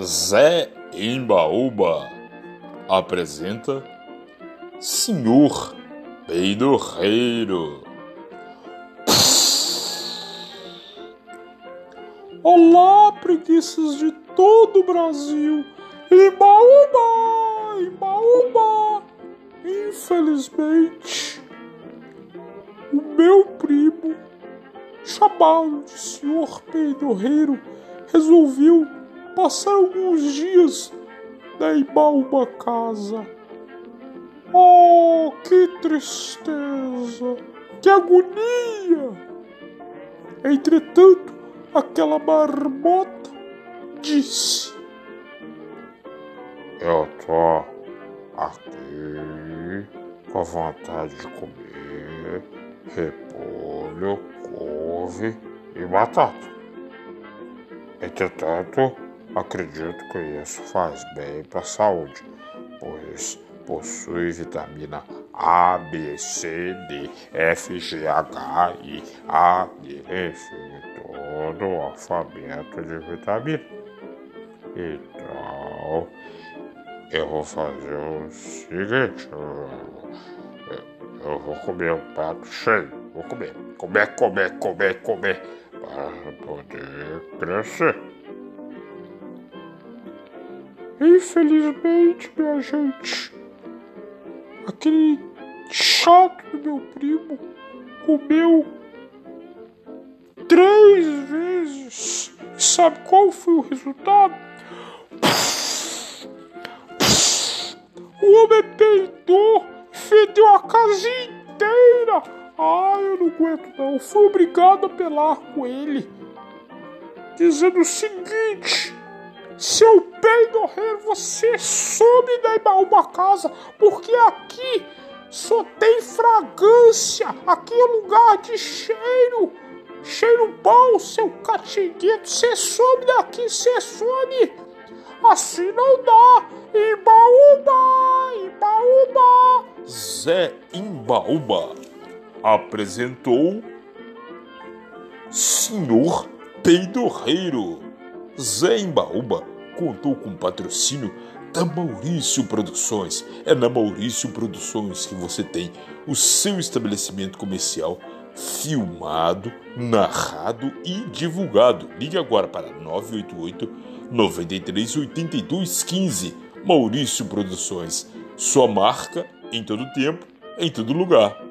Zé Imbaúba apresenta Senhor Peidorreiro. Olá, preguiças de todo o Brasil! Imbaúba! Imbaúba! Infelizmente, o meu primo, chamado de Senhor Peidorreiro, resolveu passar alguns dias na Imbaúba casa. Oh, que tristeza! Que agonia! Entretanto, aquela marmota disse: Eu tô aqui com vontade de comer repolho, couve e batata. Entretanto, acredito que isso faz bem para a saúde, pois possui vitamina A, B, C, D, F, G, H, I, A, D, F, todo o alfabeto de vitamina. Então, eu vou fazer o seguinte: eu vou comer um prato cheio. Vou comer, comer, comer, comer, comer, para poder crescer. Infelizmente, minha gente, aquele chato do meu primo comeu três vezes. Sabe qual foi o resultado? O homem peidou, fedeu a casa inteira. Ah, eu não aguento não. Fui obrigado a apelar com ele, dizendo o seguinte. Seu peidorreiro, você some da uma casa, porque aqui só tem fragrância, aqui é lugar de cheiro, cheiro bom, seu catingueto, você some daqui, você some, assim não dá, Imbaúba, Imbaúba. Zé Imbaúba apresentou Senhor Peidorreiro. Zé Imbaúba contou com patrocínio da Maurício Produções. É na Maurício Produções que você tem o seu estabelecimento comercial filmado, narrado e divulgado. Ligue agora para 988 93 82 15. Maurício Produções. Sua marca em todo tempo, em todo lugar.